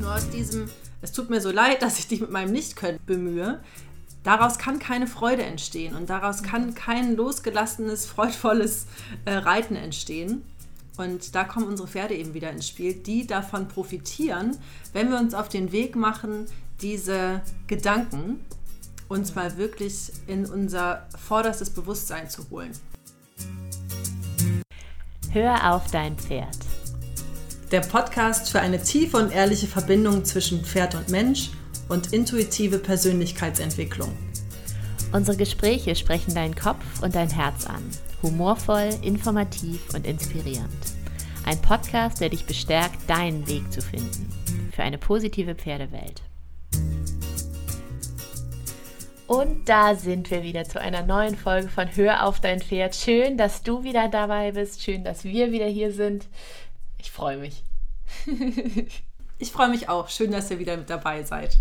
Nur aus diesem, es tut mir so leid, dass ich dich mit meinem Nichtkönnen bemühe, daraus kann keine Freude entstehen und daraus kann kein losgelassenes, freudvolles äh, Reiten entstehen. Und da kommen unsere Pferde eben wieder ins Spiel, die davon profitieren, wenn wir uns auf den Weg machen, diese Gedanken uns mal wirklich in unser vorderstes Bewusstsein zu holen. Hör auf dein Pferd. Der Podcast für eine tiefe und ehrliche Verbindung zwischen Pferd und Mensch und intuitive Persönlichkeitsentwicklung. Unsere Gespräche sprechen deinen Kopf und dein Herz an. Humorvoll, informativ und inspirierend. Ein Podcast, der dich bestärkt, deinen Weg zu finden. Für eine positive Pferdewelt. Und da sind wir wieder zu einer neuen Folge von Hör auf dein Pferd. Schön, dass du wieder dabei bist. Schön, dass wir wieder hier sind. Ich freue mich. ich freue mich auch. Schön, dass ihr wieder mit dabei seid.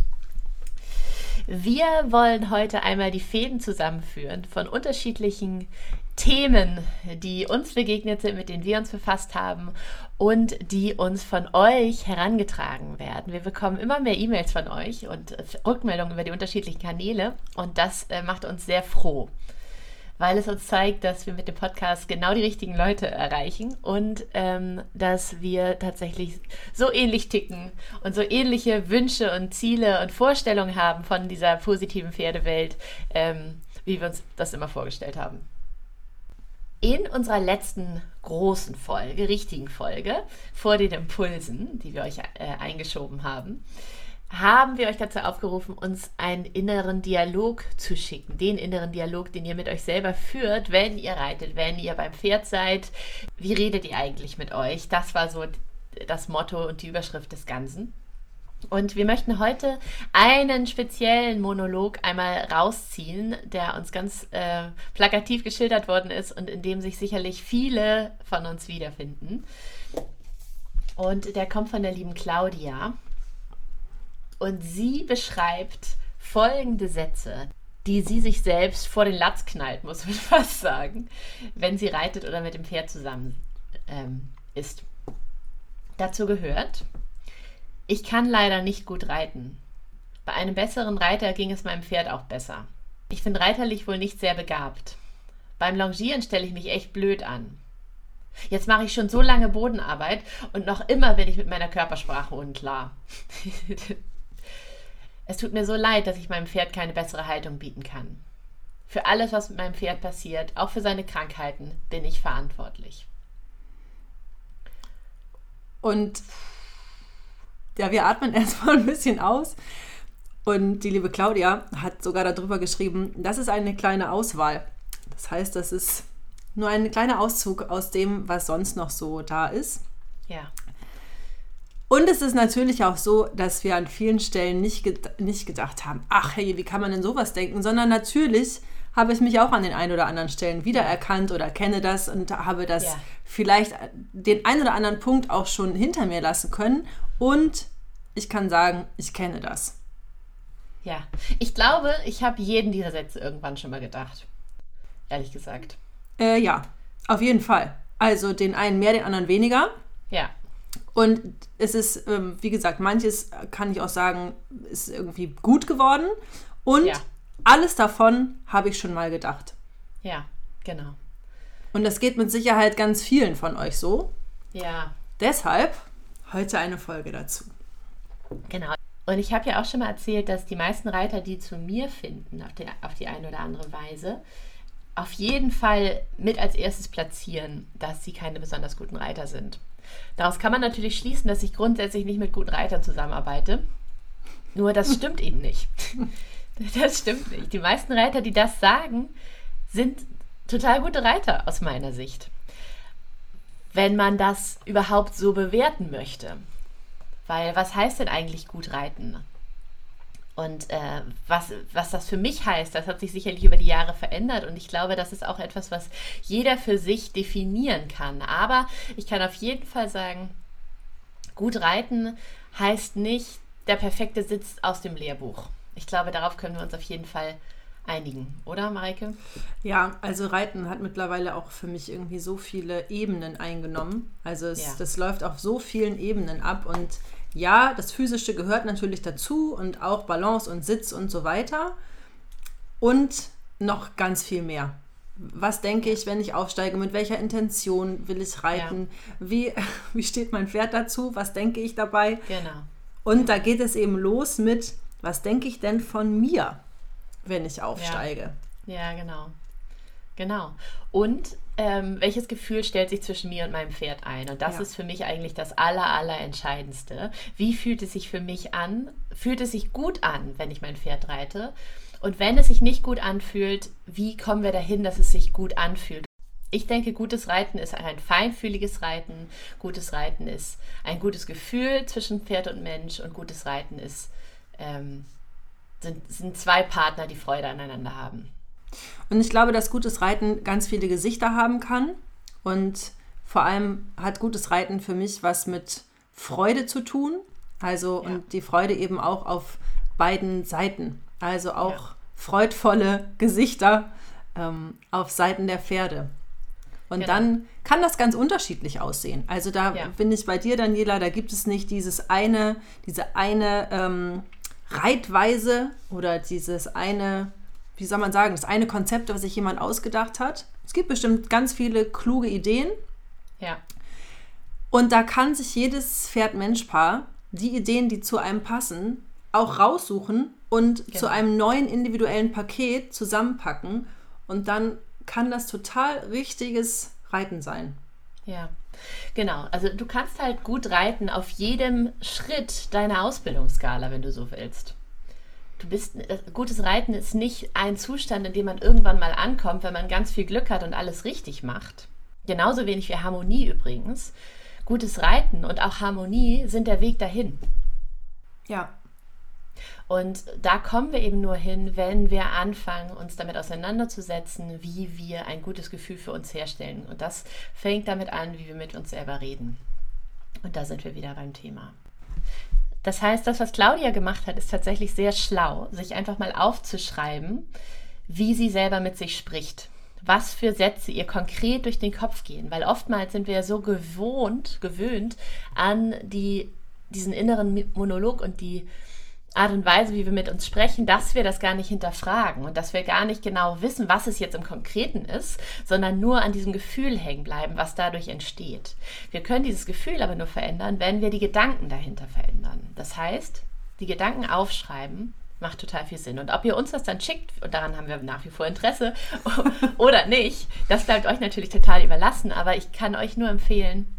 Wir wollen heute einmal die Fäden zusammenführen von unterschiedlichen Themen, die uns begegnet sind, mit denen wir uns befasst haben und die uns von euch herangetragen werden. Wir bekommen immer mehr E-Mails von euch und Rückmeldungen über die unterschiedlichen Kanäle und das äh, macht uns sehr froh, weil es uns zeigt, dass wir mit dem Podcast genau die richtigen Leute erreichen und ähm, dass wir tatsächlich so ähnlich ticken und so ähnliche Wünsche und Ziele und Vorstellungen haben von dieser positiven Pferdewelt, ähm, wie wir uns das immer vorgestellt haben. In unserer letzten großen Folge, richtigen Folge, vor den Impulsen, die wir euch äh, eingeschoben haben, haben wir euch dazu aufgerufen, uns einen inneren Dialog zu schicken. Den inneren Dialog, den ihr mit euch selber führt, wenn ihr reitet, wenn ihr beim Pferd seid. Wie redet ihr eigentlich mit euch? Das war so das Motto und die Überschrift des Ganzen. Und wir möchten heute einen speziellen Monolog einmal rausziehen, der uns ganz äh, plakativ geschildert worden ist und in dem sich sicherlich viele von uns wiederfinden. Und der kommt von der lieben Claudia. Und sie beschreibt folgende Sätze, die sie sich selbst vor den Latz knallt, muss man fast sagen, wenn sie reitet oder mit dem Pferd zusammen ähm, ist. Dazu gehört, ich kann leider nicht gut reiten. Bei einem besseren Reiter ging es meinem Pferd auch besser. Ich bin reiterlich wohl nicht sehr begabt. Beim Longieren stelle ich mich echt blöd an. Jetzt mache ich schon so lange Bodenarbeit und noch immer bin ich mit meiner Körpersprache unklar. es tut mir so leid, dass ich meinem Pferd keine bessere Haltung bieten kann. Für alles, was mit meinem Pferd passiert, auch für seine Krankheiten, bin ich verantwortlich. Und ja, wir atmen erstmal ein bisschen aus. Und die liebe Claudia hat sogar darüber geschrieben, das ist eine kleine Auswahl. Das heißt, das ist nur ein kleiner Auszug aus dem, was sonst noch so da ist. Ja. Und es ist natürlich auch so, dass wir an vielen Stellen nicht, ged nicht gedacht haben, ach hey, wie kann man denn sowas denken, sondern natürlich habe ich mich auch an den ein oder anderen Stellen wiedererkannt oder kenne das und habe das ja. vielleicht den ein oder anderen Punkt auch schon hinter mir lassen können und ich kann sagen, ich kenne das. Ja, ich glaube, ich habe jeden dieser Sätze irgendwann schon mal gedacht. Ehrlich gesagt. Äh, ja, auf jeden Fall. Also den einen mehr, den anderen weniger. Ja. Und es ist, ähm, wie gesagt, manches kann ich auch sagen, ist irgendwie gut geworden. Und ja. alles davon habe ich schon mal gedacht. Ja, genau. Und das geht mit Sicherheit ganz vielen von euch so. Ja. Deshalb heute eine Folge dazu. Genau. Und ich habe ja auch schon mal erzählt, dass die meisten Reiter, die zu mir finden, auf die, auf die eine oder andere Weise, auf jeden Fall mit als erstes platzieren, dass sie keine besonders guten Reiter sind. Daraus kann man natürlich schließen, dass ich grundsätzlich nicht mit guten Reitern zusammenarbeite. Nur das stimmt eben nicht. Das stimmt nicht. Die meisten Reiter, die das sagen, sind total gute Reiter aus meiner Sicht wenn man das überhaupt so bewerten möchte. Weil was heißt denn eigentlich gut reiten? Und äh, was, was das für mich heißt, das hat sich sicherlich über die Jahre verändert. Und ich glaube, das ist auch etwas, was jeder für sich definieren kann. Aber ich kann auf jeden Fall sagen, gut reiten heißt nicht der perfekte Sitz aus dem Lehrbuch. Ich glaube, darauf können wir uns auf jeden Fall einigen, oder Mareike? Ja, also Reiten hat mittlerweile auch für mich irgendwie so viele Ebenen eingenommen. Also es, ja. das läuft auf so vielen Ebenen ab und ja, das Physische gehört natürlich dazu und auch Balance und Sitz und so weiter. Und noch ganz viel mehr. Was denke ich, wenn ich aufsteige? Mit welcher Intention will ich reiten? Ja. Wie, wie steht mein Pferd dazu? Was denke ich dabei? Genau. Und da geht es eben los mit, was denke ich denn von mir, wenn ich aufsteige? Ja, ja genau. Genau. Und ähm, welches Gefühl stellt sich zwischen mir und meinem Pferd ein? Und das ja. ist für mich eigentlich das aller, aller Entscheidendste. Wie fühlt es sich für mich an? Fühlt es sich gut an, wenn ich mein Pferd reite? Und wenn es sich nicht gut anfühlt, wie kommen wir dahin, dass es sich gut anfühlt? Ich denke, gutes Reiten ist ein feinfühliges Reiten. Gutes Reiten ist ein gutes Gefühl zwischen Pferd und Mensch. Und gutes Reiten ist, ähm, sind, sind zwei Partner, die Freude aneinander haben. Und ich glaube, dass gutes Reiten ganz viele Gesichter haben kann. Und vor allem hat gutes Reiten für mich was mit Freude zu tun. Also ja. und die Freude eben auch auf beiden Seiten. Also auch ja. freudvolle Gesichter ähm, auf Seiten der Pferde. Und genau. dann kann das ganz unterschiedlich aussehen. Also da ja. bin ich bei dir, Daniela, da gibt es nicht dieses eine, diese eine ähm, Reitweise oder dieses eine wie soll man sagen, das eine Konzept, was sich jemand ausgedacht hat. Es gibt bestimmt ganz viele kluge Ideen. Ja. Und da kann sich jedes Pferd-Mensch-Paar die Ideen, die zu einem passen, auch raussuchen und genau. zu einem neuen individuellen Paket zusammenpacken. Und dann kann das total richtiges Reiten sein. Ja, genau. Also du kannst halt gut reiten auf jedem Schritt deiner Ausbildungsskala, wenn du so willst du bist, äh, gutes Reiten ist nicht ein Zustand, in dem man irgendwann mal ankommt, wenn man ganz viel Glück hat und alles richtig macht. Genauso wenig wie Harmonie übrigens. Gutes Reiten und auch Harmonie sind der Weg dahin. Ja. Und da kommen wir eben nur hin, wenn wir anfangen, uns damit auseinanderzusetzen, wie wir ein gutes Gefühl für uns herstellen. Und das fängt damit an, wie wir mit uns selber reden. Und da sind wir wieder beim Thema. Das heißt, das, was Claudia gemacht hat, ist tatsächlich sehr schlau, sich einfach mal aufzuschreiben, wie sie selber mit sich spricht. Was für Sätze ihr konkret durch den Kopf gehen. Weil oftmals sind wir ja so gewohnt, gewöhnt an die, diesen inneren Monolog und die Art und Weise, wie wir mit uns sprechen, dass wir das gar nicht hinterfragen und dass wir gar nicht genau wissen, was es jetzt im Konkreten ist, sondern nur an diesem Gefühl hängen bleiben, was dadurch entsteht. Wir können dieses Gefühl aber nur verändern, wenn wir die Gedanken dahinter verändern. Das heißt, die Gedanken aufschreiben macht total viel Sinn. Und ob ihr uns das dann schickt, und daran haben wir nach wie vor Interesse, oder nicht, das bleibt euch natürlich total überlassen. Aber ich kann euch nur empfehlen,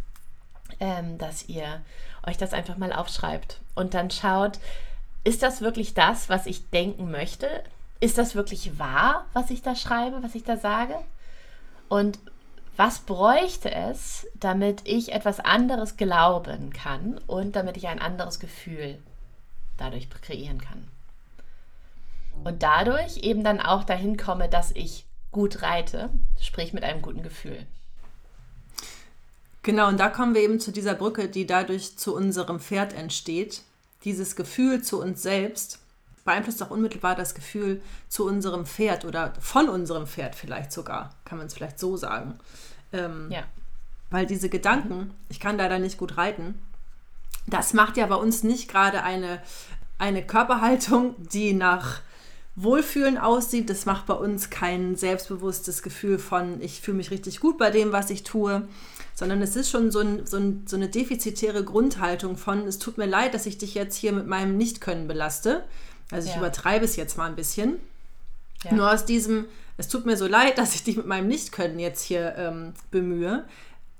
ähm, dass ihr euch das einfach mal aufschreibt und dann schaut, ist das wirklich das, was ich denken möchte? Ist das wirklich wahr, was ich da schreibe, was ich da sage? Und was bräuchte es, damit ich etwas anderes glauben kann und damit ich ein anderes Gefühl dadurch kreieren kann? Und dadurch eben dann auch dahin komme, dass ich gut reite, sprich mit einem guten Gefühl. Genau, und da kommen wir eben zu dieser Brücke, die dadurch zu unserem Pferd entsteht, dieses Gefühl zu uns selbst beeinflusst auch unmittelbar das Gefühl zu unserem Pferd oder von unserem Pferd vielleicht sogar, kann man es vielleicht so sagen. Ähm, ja. Weil diese Gedanken, ich kann leider nicht gut reiten, das macht ja bei uns nicht gerade eine, eine Körperhaltung, die nach Wohlfühlen aussieht. Das macht bei uns kein selbstbewusstes Gefühl von, ich fühle mich richtig gut bei dem, was ich tue, sondern es ist schon so, ein, so, ein, so eine defizitäre Grundhaltung von, es tut mir leid, dass ich dich jetzt hier mit meinem Nichtkönnen belaste. Also ich ja. übertreibe es jetzt mal ein bisschen. Ja. Nur aus diesem, es tut mir so leid, dass ich dich mit meinem Nichtkönnen jetzt hier ähm, bemühe.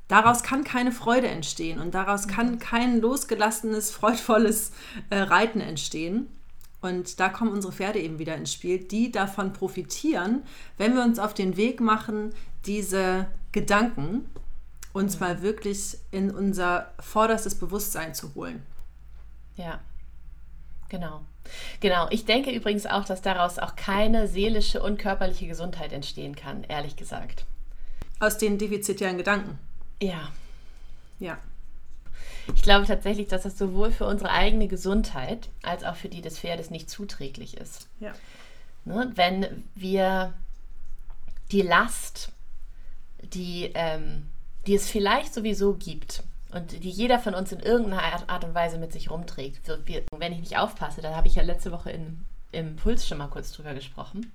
Daraus kann keine Freude entstehen und daraus kann mhm. kein losgelassenes, freudvolles äh, Reiten entstehen. Und da kommen unsere Pferde eben wieder ins Spiel, die davon profitieren, wenn wir uns auf den Weg machen, diese Gedanken uns mal wirklich in unser vorderstes Bewusstsein zu holen. Ja, genau. Genau. Ich denke übrigens auch, dass daraus auch keine seelische und körperliche Gesundheit entstehen kann, ehrlich gesagt. Aus den defizitären Gedanken. Ja. Ja. Ich glaube tatsächlich, dass das sowohl für unsere eigene Gesundheit als auch für die des Pferdes nicht zuträglich ist. Ja. Ne? Wenn wir die Last, die ähm, die es vielleicht sowieso gibt, und die jeder von uns in irgendeiner Art und Weise mit sich rumträgt. Wenn ich nicht aufpasse, da habe ich ja letzte Woche in, im Puls schon mal kurz drüber gesprochen,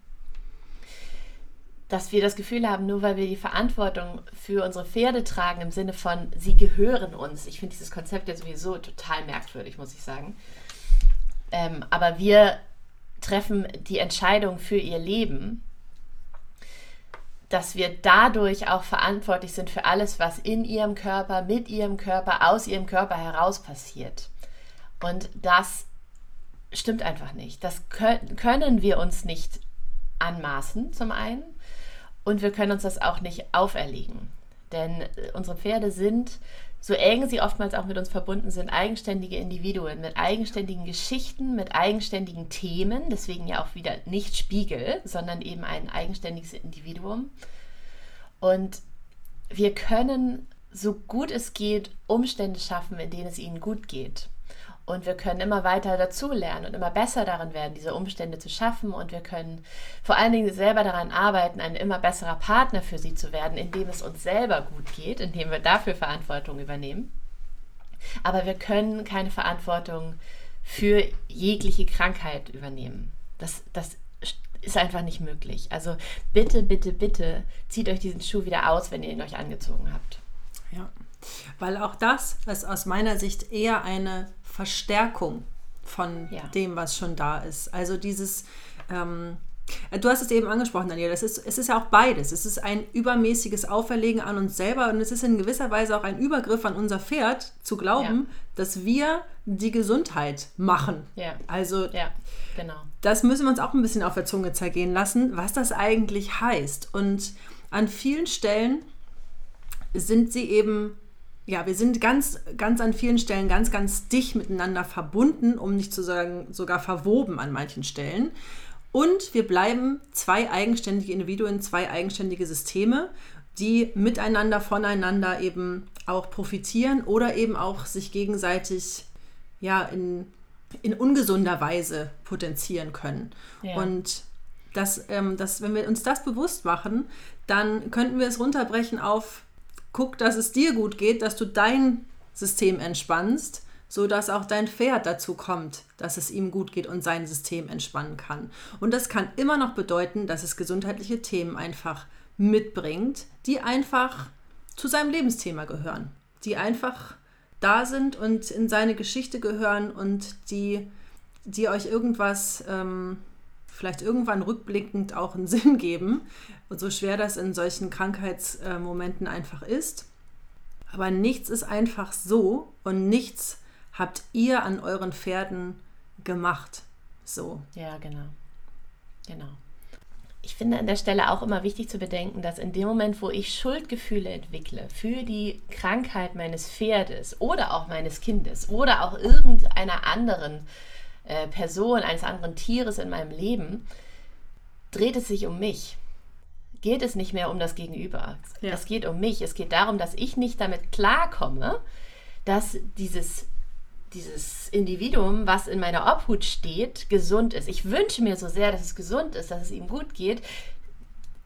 dass wir das Gefühl haben, nur weil wir die Verantwortung für unsere Pferde tragen, im Sinne von, sie gehören uns. Ich finde dieses Konzept ja sowieso total merkwürdig, muss ich sagen. Ähm, aber wir treffen die Entscheidung für ihr Leben dass wir dadurch auch verantwortlich sind für alles, was in ihrem Körper, mit ihrem Körper, aus ihrem Körper heraus passiert. Und das stimmt einfach nicht. Das können wir uns nicht anmaßen, zum einen. Und wir können uns das auch nicht auferlegen. Denn unsere Pferde sind so eng sie oftmals auch mit uns verbunden sind, eigenständige Individuen mit eigenständigen Geschichten, mit eigenständigen Themen, deswegen ja auch wieder nicht Spiegel, sondern eben ein eigenständiges Individuum. Und wir können, so gut es geht, Umstände schaffen, in denen es ihnen gut geht. Und wir können immer weiter dazulernen und immer besser darin werden, diese Umstände zu schaffen. Und wir können vor allen Dingen selber daran arbeiten, ein immer besserer Partner für sie zu werden, indem es uns selber gut geht, indem wir dafür Verantwortung übernehmen. Aber wir können keine Verantwortung für jegliche Krankheit übernehmen. Das, das ist einfach nicht möglich. Also bitte, bitte, bitte zieht euch diesen Schuh wieder aus, wenn ihr ihn euch angezogen habt. Ja, weil auch das ist aus meiner Sicht eher eine Verstärkung von ja. dem, was schon da ist. Also dieses, ähm, du hast es eben angesprochen, Daniel, das ist, es ist ja auch beides. Es ist ein übermäßiges Auferlegen an uns selber und es ist in gewisser Weise auch ein Übergriff an unser Pferd, zu glauben, ja. dass wir die Gesundheit machen. Ja. Also, genau. das müssen wir uns auch ein bisschen auf der Zunge zergehen lassen, was das eigentlich heißt. Und an vielen Stellen sind sie eben ja, wir sind ganz, ganz an vielen Stellen ganz, ganz dicht miteinander verbunden, um nicht zu sagen, sogar verwoben an manchen Stellen. Und wir bleiben zwei eigenständige Individuen, zwei eigenständige Systeme, die miteinander, voneinander eben auch profitieren oder eben auch sich gegenseitig ja, in, in ungesunder Weise potenzieren können. Ja. Und das, ähm, das, wenn wir uns das bewusst machen, dann könnten wir es runterbrechen auf guck, dass es dir gut geht, dass du dein System entspannst, sodass auch dein Pferd dazu kommt, dass es ihm gut geht und sein System entspannen kann. Und das kann immer noch bedeuten, dass es gesundheitliche Themen einfach mitbringt, die einfach zu seinem Lebensthema gehören, die einfach da sind und in seine Geschichte gehören und die, die euch irgendwas ähm, vielleicht irgendwann rückblickend auch einen Sinn geben. Und so schwer das in solchen Krankheitsmomenten einfach ist. Aber nichts ist einfach so und nichts habt ihr an euren Pferden gemacht. So. Ja, genau. Genau. Ich finde an der Stelle auch immer wichtig zu bedenken, dass in dem Moment, wo ich Schuldgefühle entwickle für die Krankheit meines Pferdes oder auch meines Kindes oder auch irgendeiner anderen äh, Person, eines anderen Tieres in meinem Leben, dreht es sich um mich. Geht es nicht mehr um das Gegenüber. Ja. Es geht um mich. Es geht darum, dass ich nicht damit klarkomme, dass dieses, dieses Individuum, was in meiner Obhut steht, gesund ist. Ich wünsche mir so sehr, dass es gesund ist, dass es ihm gut geht.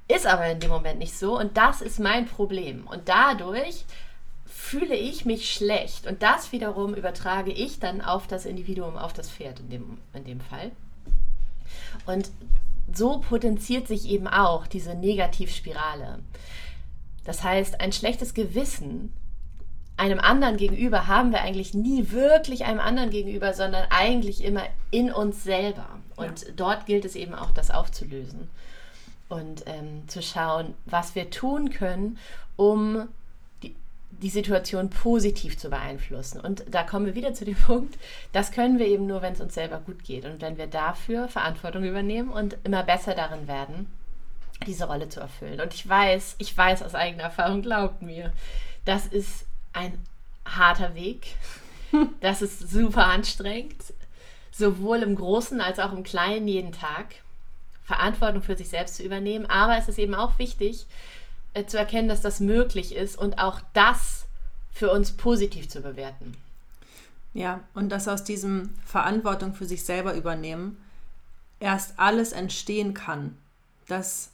Ist aber in dem Moment nicht so und das ist mein Problem. Und dadurch fühle ich mich schlecht. Und das wiederum übertrage ich dann auf das Individuum, auf das Pferd in dem, in dem Fall. Und so potenziert sich eben auch diese Negativspirale. Das heißt, ein schlechtes Gewissen einem anderen gegenüber haben wir eigentlich nie wirklich einem anderen gegenüber, sondern eigentlich immer in uns selber. Und ja. dort gilt es eben auch, das aufzulösen und ähm, zu schauen, was wir tun können, um die Situation positiv zu beeinflussen. Und da kommen wir wieder zu dem Punkt, das können wir eben nur, wenn es uns selber gut geht und wenn wir dafür Verantwortung übernehmen und immer besser darin werden, diese Rolle zu erfüllen. Und ich weiß, ich weiß aus eigener Erfahrung, glaubt mir, das ist ein harter Weg. Das ist super anstrengend, sowohl im Großen als auch im Kleinen jeden Tag. Verantwortung für sich selbst zu übernehmen. Aber es ist eben auch wichtig, zu erkennen, dass das möglich ist und auch das für uns positiv zu bewerten. Ja, und dass aus diesem Verantwortung für sich selber übernehmen erst alles entstehen kann. Dass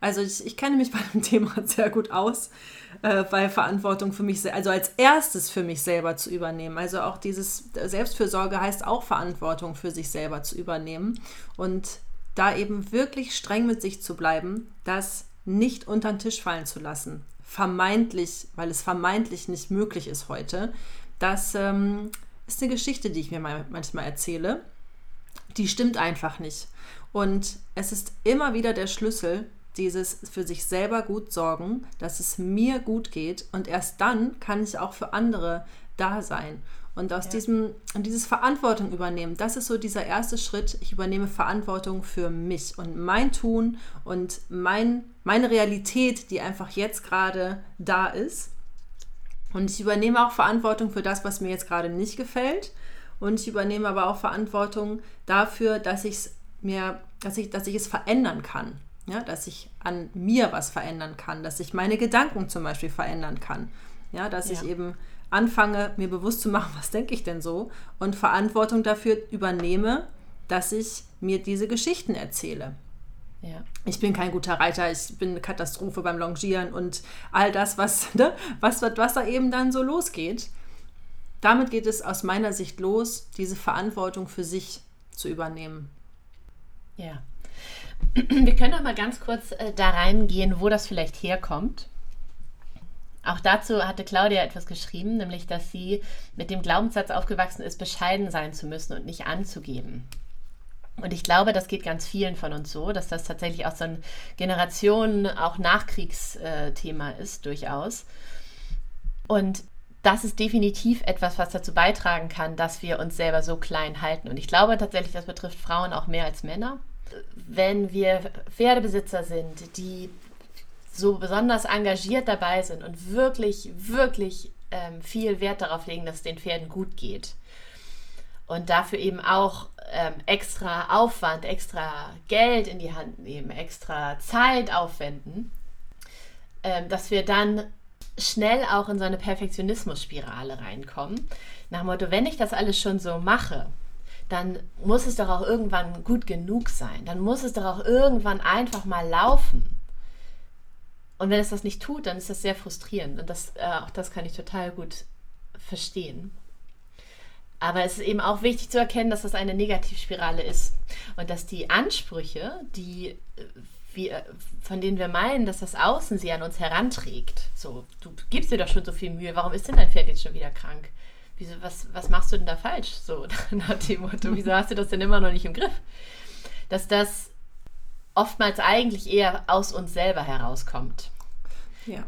Also ich, ich kenne mich bei dem Thema sehr gut aus, äh, bei Verantwortung für mich, also als erstes für mich selber zu übernehmen. Also auch dieses Selbstfürsorge heißt auch Verantwortung für sich selber zu übernehmen und da eben wirklich streng mit sich zu bleiben, das nicht unter den Tisch fallen zu lassen. Vermeintlich, weil es vermeintlich nicht möglich ist heute. Das ähm, ist eine Geschichte, die ich mir manchmal erzähle. Die stimmt einfach nicht. Und es ist immer wieder der Schlüssel, dieses für sich selber gut sorgen, dass es mir gut geht und erst dann kann ich auch für andere da sein. Und aus ja. diesem, und dieses Verantwortung übernehmen, das ist so dieser erste Schritt. Ich übernehme Verantwortung für mich und mein Tun und mein, meine Realität, die einfach jetzt gerade da ist. Und ich übernehme auch Verantwortung für das, was mir jetzt gerade nicht gefällt. Und ich übernehme aber auch Verantwortung dafür, dass ich es mir, dass ich, dass ich es verändern kann. Ja, dass ich an mir was verändern kann, dass ich meine Gedanken zum Beispiel verändern kann. Ja, dass ja. ich eben anfange, mir bewusst zu machen, was denke ich denn so und Verantwortung dafür übernehme, dass ich mir diese Geschichten erzähle. Ja. Ich bin kein guter Reiter, ich bin eine Katastrophe beim Longieren und all das, was, ne, was, was da eben dann so losgeht. Damit geht es aus meiner Sicht los, diese Verantwortung für sich zu übernehmen. Ja. Wir können noch mal ganz kurz äh, da reingehen, wo das vielleicht herkommt. Auch dazu hatte Claudia etwas geschrieben, nämlich, dass sie mit dem Glaubenssatz aufgewachsen ist, bescheiden sein zu müssen und nicht anzugeben. Und ich glaube, das geht ganz vielen von uns so, dass das tatsächlich auch so ein Generationen-, auch Nachkriegsthema ist, durchaus. Und das ist definitiv etwas, was dazu beitragen kann, dass wir uns selber so klein halten. Und ich glaube tatsächlich, das betrifft Frauen auch mehr als Männer wenn wir Pferdebesitzer sind, die so besonders engagiert dabei sind und wirklich, wirklich ähm, viel Wert darauf legen, dass es den Pferden gut geht. Und dafür eben auch ähm, extra Aufwand, extra Geld in die Hand nehmen, extra Zeit aufwenden, ähm, dass wir dann schnell auch in so eine Perfektionismus-Spirale reinkommen. Nach dem Motto, wenn ich das alles schon so mache, dann muss es doch auch irgendwann gut genug sein. Dann muss es doch auch irgendwann einfach mal laufen. Und wenn es das nicht tut, dann ist das sehr frustrierend. Und das, äh, auch das kann ich total gut verstehen. Aber es ist eben auch wichtig zu erkennen, dass das eine Negativspirale ist. Und dass die Ansprüche, die äh, wir, von denen wir meinen, dass das Außen sie an uns heranträgt. So, du gibst dir doch schon so viel Mühe, warum ist denn dein Pferd jetzt schon wieder krank? wieso, was, was machst du denn da falsch? So nach dem Motto, wieso hast du das denn immer noch nicht im Griff? Dass das oftmals eigentlich eher aus uns selber herauskommt. Ja.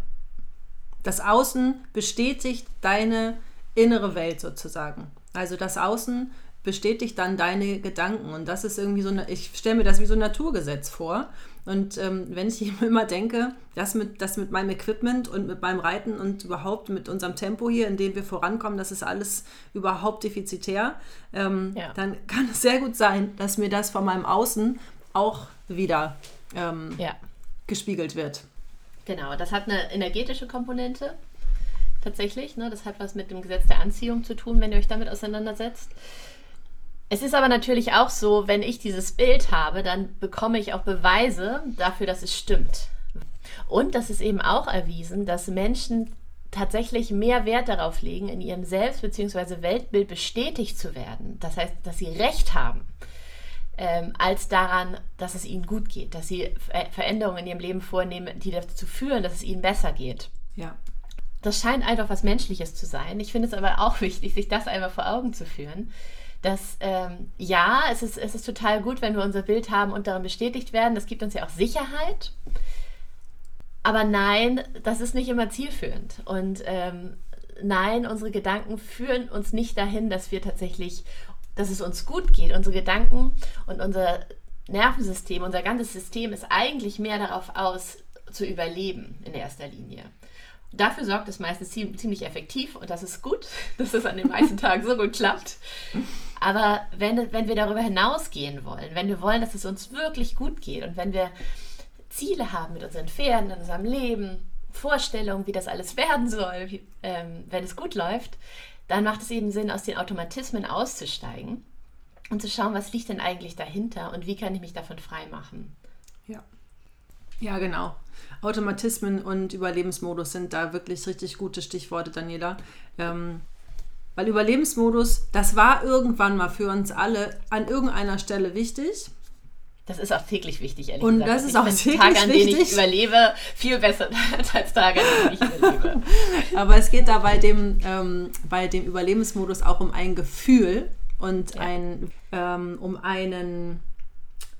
Das Außen bestätigt deine innere Welt sozusagen. Also das Außen bestätigt dann deine Gedanken. Und das ist irgendwie so eine, ich stelle mir das wie so ein Naturgesetz vor. Und ähm, wenn ich immer denke, das mit, das mit meinem Equipment und mit meinem Reiten und überhaupt mit unserem Tempo hier, in dem wir vorankommen, das ist alles überhaupt defizitär, ähm, ja. dann kann es sehr gut sein, dass mir das von meinem Außen auch wieder ähm, ja. gespiegelt wird. Genau, das hat eine energetische Komponente tatsächlich. Ne? Das hat was mit dem Gesetz der Anziehung zu tun, wenn ihr euch damit auseinandersetzt. Es ist aber natürlich auch so, wenn ich dieses Bild habe, dann bekomme ich auch Beweise dafür, dass es stimmt. Und das ist eben auch erwiesen, dass Menschen tatsächlich mehr Wert darauf legen, in ihrem Selbst- bzw. Weltbild bestätigt zu werden. Das heißt, dass sie Recht haben, ähm, als daran, dass es ihnen gut geht, dass sie Veränderungen in ihrem Leben vornehmen, die dazu führen, dass es ihnen besser geht. Ja. Das scheint einfach was Menschliches zu sein. Ich finde es aber auch wichtig, sich das einmal vor Augen zu führen dass ähm, ja, es ist, es ist total gut, wenn wir unser Bild haben und darin bestätigt werden. Das gibt uns ja auch Sicherheit. Aber nein, das ist nicht immer zielführend. Und ähm, nein, unsere Gedanken führen uns nicht dahin, dass wir tatsächlich, dass es uns gut geht. Unsere Gedanken und unser Nervensystem, unser ganzes System ist eigentlich mehr darauf aus, zu überleben in erster Linie. Dafür sorgt es meistens ziemlich effektiv und das ist gut, dass es an den meisten Tagen so gut klappt. Aber wenn, wenn wir darüber hinausgehen wollen, wenn wir wollen, dass es uns wirklich gut geht und wenn wir Ziele haben mit unseren Pferden, in unserem Leben, Vorstellungen, wie das alles werden soll, wie, ähm, wenn es gut läuft, dann macht es eben Sinn, aus den Automatismen auszusteigen und zu schauen, was liegt denn eigentlich dahinter und wie kann ich mich davon frei machen. Ja. Ja, genau. Automatismen und Überlebensmodus sind da wirklich richtig gute Stichworte, Daniela. Ähm, weil Überlebensmodus, das war irgendwann mal für uns alle an irgendeiner Stelle wichtig. Das ist auch täglich wichtig, ehrlich und gesagt. Und das ist auch täglich Tage, an denen ich überlebe, viel besser als Tage, an denen ich überlebe. Aber es geht da bei dem, ähm, bei dem Überlebensmodus auch um ein Gefühl und ja. ein, ähm, um einen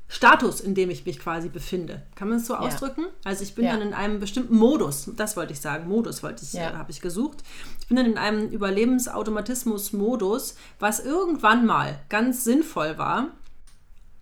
Status, in dem ich mich quasi befinde. Kann man es so ja. ausdrücken? Also ich bin ja. dann in einem bestimmten Modus, das wollte ich sagen, Modus wollte ich, ja. äh, habe ich gesucht. Ich bin dann in einem Überlebensautomatismus-Modus, was irgendwann mal ganz sinnvoll war,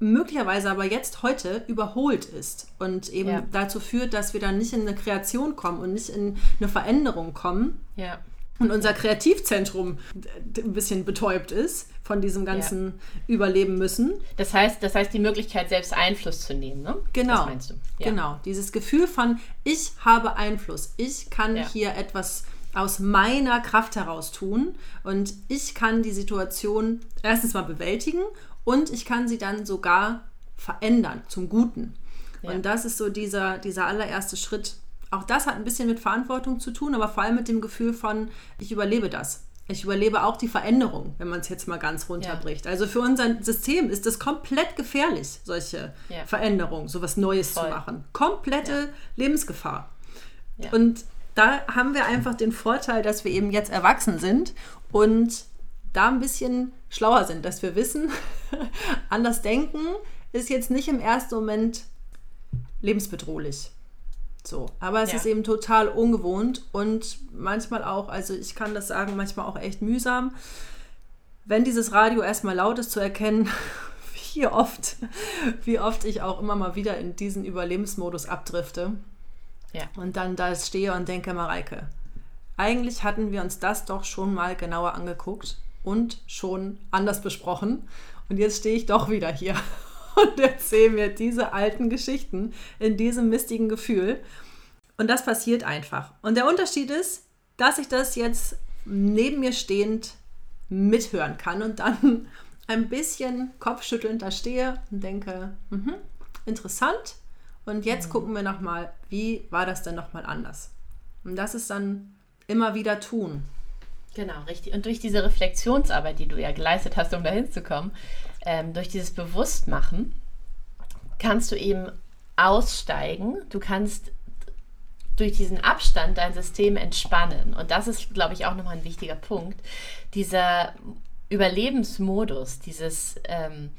möglicherweise aber jetzt heute überholt ist und eben dazu führt, dass wir dann nicht in eine Kreation kommen und nicht in eine Veränderung kommen. Ja und unser Kreativzentrum ein bisschen betäubt ist von diesem ganzen ja. Überleben müssen. Das heißt, das heißt, die Möglichkeit, selbst Einfluss zu nehmen, ne? Genau. Ja. Genau. Dieses Gefühl von, ich habe Einfluss, ich kann ja. hier etwas aus meiner Kraft heraus tun und ich kann die Situation erstens mal bewältigen und ich kann sie dann sogar verändern zum Guten. Und das ist so dieser, dieser allererste Schritt, auch das hat ein bisschen mit Verantwortung zu tun, aber vor allem mit dem Gefühl von, ich überlebe das. Ich überlebe auch die Veränderung, wenn man es jetzt mal ganz runterbricht. Ja. Also für unser System ist es komplett gefährlich, solche ja. Veränderungen, sowas Neues Voll. zu machen. Komplette ja. Lebensgefahr. Und da haben wir einfach den Vorteil, dass wir eben jetzt erwachsen sind und da ein bisschen schlauer sind, dass wir wissen, anders denken ist jetzt nicht im ersten Moment lebensbedrohlich. So, aber es ja. ist eben total ungewohnt und manchmal auch, also ich kann das sagen, manchmal auch echt mühsam, wenn dieses Radio erstmal laut ist zu erkennen, wie oft, wie oft ich auch immer mal wieder in diesen Überlebensmodus abdrifte. Ja. Und dann da stehe und denke, Mareike, eigentlich hatten wir uns das doch schon mal genauer angeguckt und schon anders besprochen. Und jetzt stehe ich doch wieder hier und erzähle mir diese alten Geschichten in diesem mistigen Gefühl. Und das passiert einfach. Und der Unterschied ist, dass ich das jetzt neben mir stehend mithören kann und dann ein bisschen kopfschüttelnd da stehe und denke, mh, interessant. Und jetzt mhm. gucken wir nochmal, wie war das denn nochmal anders? Und das ist dann immer wieder tun. Genau, richtig. Und durch diese Reflexionsarbeit, die du ja geleistet hast, um dahin zu kommen, ähm, durch dieses Bewusstmachen kannst du eben aussteigen. Du kannst durch diesen Abstand dein System entspannen. Und das ist, glaube ich, auch nochmal ein wichtiger Punkt. Dieser Überlebensmodus, dieses ähm,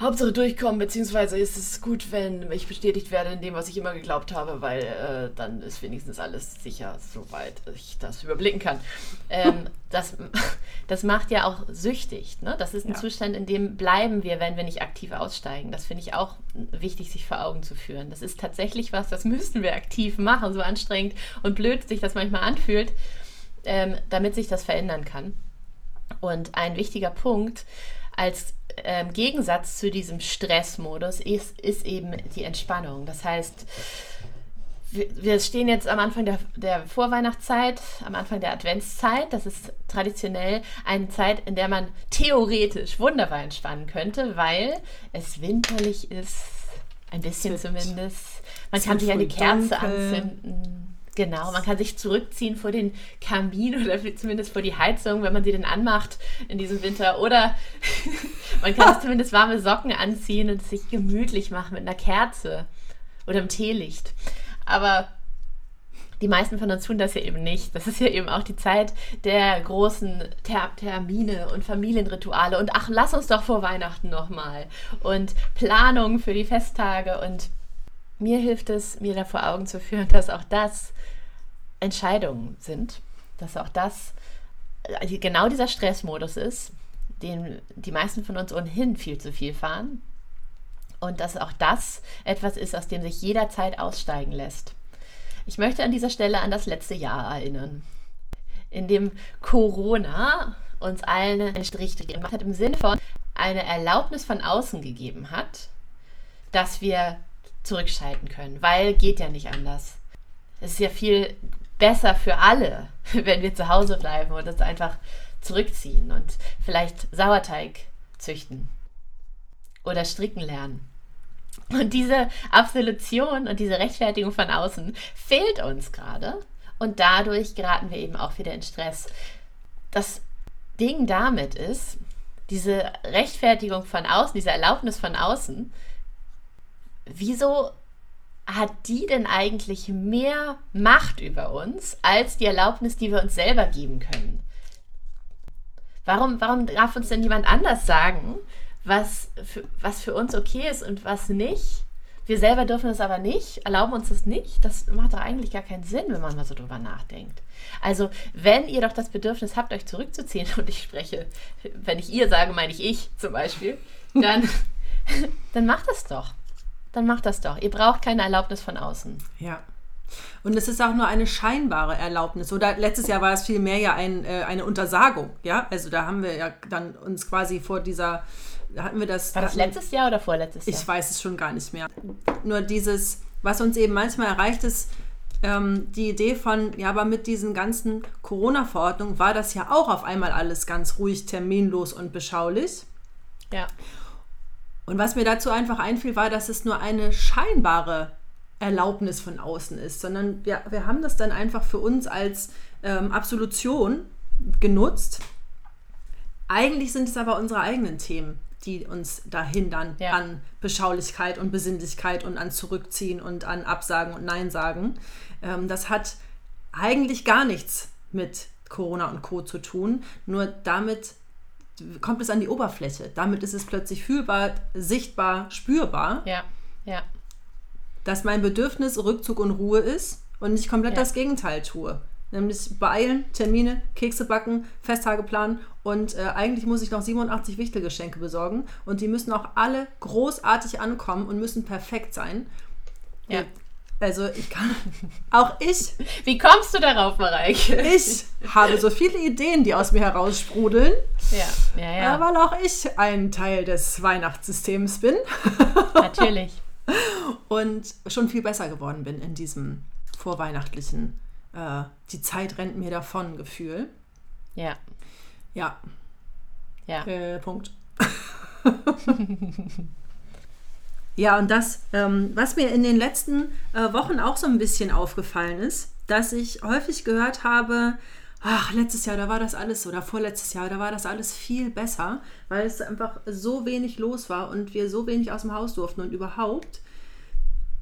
Hauptsache durchkommen, beziehungsweise ist es gut, wenn ich bestätigt werde in dem, was ich immer geglaubt habe, weil äh, dann ist wenigstens alles sicher, soweit ich das überblicken kann. Ähm, das, das macht ja auch süchtig. Ne? Das ist ein ja. Zustand, in dem bleiben wir, wenn wir nicht aktiv aussteigen. Das finde ich auch wichtig, sich vor Augen zu führen. Das ist tatsächlich was, das müssen wir aktiv machen, so anstrengend und blöd sich das manchmal anfühlt, ähm, damit sich das verändern kann. Und ein wichtiger Punkt als ähm, Gegensatz zu diesem Stressmodus ist, ist eben die Entspannung. Das heißt, wir, wir stehen jetzt am Anfang der, der Vorweihnachtszeit, am Anfang der Adventszeit. Das ist traditionell eine Zeit, in der man theoretisch wunderbar entspannen könnte, weil es winterlich ist. Ein bisschen zumindest. Man kann sich eine Kerze dunkel. anzünden. Genau, man kann sich zurückziehen vor den Kamin oder zumindest vor die Heizung, wenn man sie denn anmacht in diesem Winter. Oder man kann sich zumindest warme Socken anziehen und sich gemütlich machen mit einer Kerze oder im Teelicht. Aber die meisten von uns tun das ja eben nicht. Das ist ja eben auch die Zeit der großen Ter Termine und Familienrituale. Und ach, lass uns doch vor Weihnachten nochmal. Und Planung für die Festtage. Und mir hilft es, mir da vor Augen zu führen, dass auch das Entscheidungen sind, dass auch das äh, genau dieser Stressmodus ist, den die meisten von uns ohnehin viel zu viel fahren. Und dass auch das etwas ist, aus dem sich jederzeit aussteigen lässt. Ich möchte an dieser Stelle an das letzte Jahr erinnern, in dem Corona uns allen einen Strich gemacht hat, im Sinne von eine Erlaubnis von außen gegeben hat, dass wir zurückschalten können, weil geht ja nicht anders. Es ist ja viel besser für alle, wenn wir zu Hause bleiben und uns einfach zurückziehen und vielleicht Sauerteig züchten oder stricken lernen. Und diese Absolution und diese Rechtfertigung von außen fehlt uns gerade. Und dadurch geraten wir eben auch wieder in Stress. Das Ding damit ist, diese Rechtfertigung von außen, diese Erlaubnis von außen, wieso hat die denn eigentlich mehr Macht über uns als die Erlaubnis, die wir uns selber geben können? Warum, warum darf uns denn jemand anders sagen, was für, was für uns okay ist und was nicht? Wir selber dürfen es aber nicht, erlauben uns das nicht. Das macht doch eigentlich gar keinen Sinn, wenn man mal so drüber nachdenkt. Also, wenn ihr doch das Bedürfnis habt, euch zurückzuziehen, und ich spreche, wenn ich ihr sage, meine ich ich zum Beispiel, dann, dann macht das doch. Dann macht das doch. Ihr braucht keine Erlaubnis von außen. Ja. Und es ist auch nur eine scheinbare Erlaubnis. Oder letztes Jahr war es vielmehr ja ein, äh, eine Untersagung. Ja, also da haben wir ja dann uns quasi vor dieser, hatten wir das. War das letztes Jahr oder vorletztes Jahr? Ich weiß es schon gar nicht mehr. Nur dieses, was uns eben manchmal erreicht ist, ähm, die Idee von, ja, aber mit diesen ganzen Corona-Verordnungen war das ja auch auf einmal alles ganz ruhig, terminlos und beschaulich. Ja. Und was mir dazu einfach einfiel, war, dass es nur eine scheinbare Erlaubnis von außen ist, sondern wir, wir haben das dann einfach für uns als ähm, Absolution genutzt. Eigentlich sind es aber unsere eigenen Themen, die uns da hindern ja. an Beschaulichkeit und Besinnlichkeit und an Zurückziehen und an Absagen und Nein sagen. Ähm, das hat eigentlich gar nichts mit Corona und Co. zu tun. Nur damit kommt es an die Oberfläche. Damit ist es plötzlich fühlbar, sichtbar, spürbar. Ja, ja. Dass mein Bedürfnis Rückzug und Ruhe ist und ich komplett ja. das Gegenteil tue. Nämlich beeilen, Termine, Kekse backen, Festtage planen und äh, eigentlich muss ich noch 87 Wichtelgeschenke besorgen und die müssen auch alle großartig ankommen und müssen perfekt sein. Ja. Also ich kann, auch ich. Wie kommst du darauf, Mareike? Ich habe so viele Ideen, die aus mir heraussprudeln. Ja, ja, ja. Weil auch ich ein Teil des Weihnachtssystems bin. Natürlich. Und schon viel besser geworden bin in diesem vorweihnachtlichen, äh, die Zeit rennt mir davon Gefühl. Ja. Ja. Ja. Äh, Punkt. Ja, und das, ähm, was mir in den letzten äh, Wochen auch so ein bisschen aufgefallen ist, dass ich häufig gehört habe, ach, letztes Jahr, da war das alles, oder vorletztes Jahr, da war das alles viel besser, weil es einfach so wenig los war und wir so wenig aus dem Haus durften und überhaupt.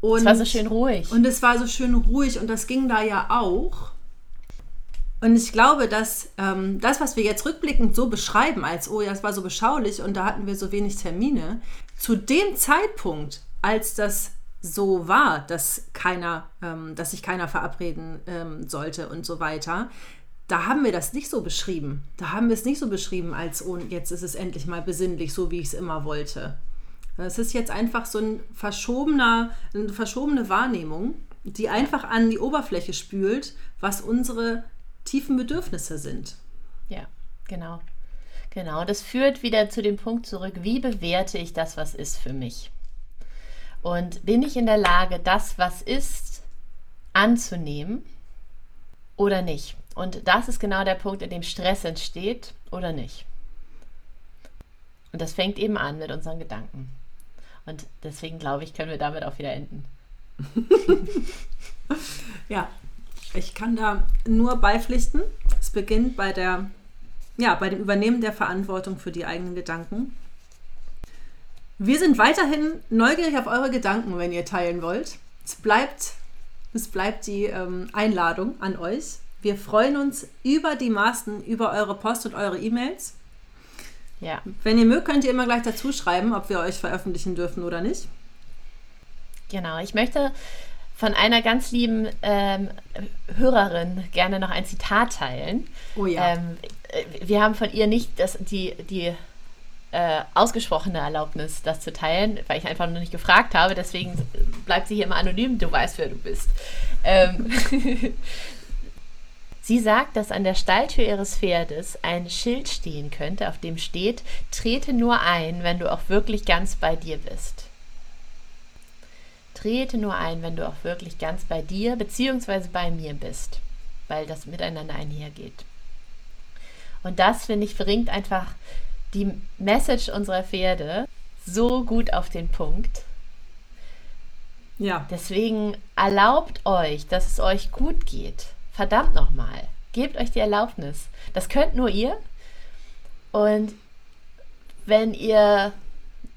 Und, es war so schön ruhig. Und es war so schön ruhig und das ging da ja auch. Und ich glaube, dass ähm, das, was wir jetzt rückblickend so beschreiben, als, oh ja, es war so beschaulich und da hatten wir so wenig Termine, zu dem Zeitpunkt, als das so war, dass keiner, ähm, dass sich keiner verabreden ähm, sollte und so weiter, da haben wir das nicht so beschrieben. Da haben wir es nicht so beschrieben, als oh, jetzt ist es endlich mal besinnlich, so wie ich es immer wollte. Es ist jetzt einfach so ein verschobener, eine verschobene Wahrnehmung, die einfach an die Oberfläche spült, was unsere tiefen Bedürfnisse sind. Ja, genau. Genau, das führt wieder zu dem Punkt zurück, wie bewerte ich das, was ist für mich? Und bin ich in der Lage, das, was ist, anzunehmen oder nicht? Und das ist genau der Punkt, in dem Stress entsteht oder nicht. Und das fängt eben an mit unseren Gedanken. Und deswegen glaube ich, können wir damit auch wieder enden. ja, ich kann da nur beipflichten. Es beginnt bei der ja, bei dem Übernehmen der Verantwortung für die eigenen Gedanken. Wir sind weiterhin neugierig auf eure Gedanken, wenn ihr teilen wollt. Es bleibt, es bleibt die ähm, Einladung an euch. Wir freuen uns über die Maßen, über eure Post und eure E-Mails. Ja. Wenn ihr mögt, könnt ihr immer gleich dazu schreiben, ob wir euch veröffentlichen dürfen oder nicht. Genau, ich möchte von einer ganz lieben ähm, Hörerin gerne noch ein Zitat teilen. Oh ja. Ähm, wir haben von ihr nicht das, die, die äh, ausgesprochene Erlaubnis, das zu teilen, weil ich einfach nur nicht gefragt habe. Deswegen bleibt sie hier immer anonym. Du weißt, wer du bist. Ähm sie sagt, dass an der Stalltür ihres Pferdes ein Schild stehen könnte, auf dem steht: Trete nur ein, wenn du auch wirklich ganz bei dir bist. Trete nur ein, wenn du auch wirklich ganz bei dir bzw. bei mir bist, weil das miteinander einhergeht. Und das, finde ich, bringt einfach die Message unserer Pferde so gut auf den Punkt. Ja. Deswegen erlaubt euch, dass es euch gut geht. Verdammt nochmal. Gebt euch die Erlaubnis. Das könnt nur ihr. Und wenn ihr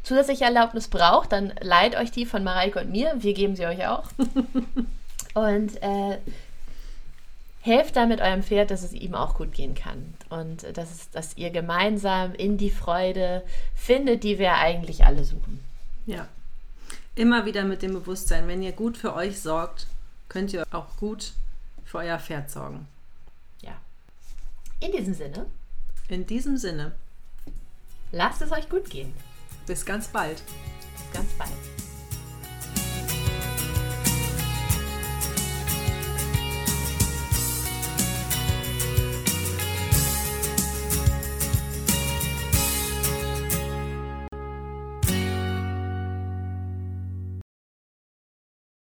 zusätzliche Erlaubnis braucht, dann leiht euch die von Mareike und mir. Wir geben sie euch auch. und äh, helft damit eurem Pferd, dass es ihm auch gut gehen kann. Und äh, dass, es, dass ihr gemeinsam in die Freude findet, die wir eigentlich alle suchen. Ja. Immer wieder mit dem Bewusstsein, wenn ihr gut für euch sorgt, könnt ihr auch gut für euer Pferd sorgen. Ja. In diesem Sinne. In diesem Sinne. Lasst es euch gut gehen. Bis ganz bald. Bis ganz bald.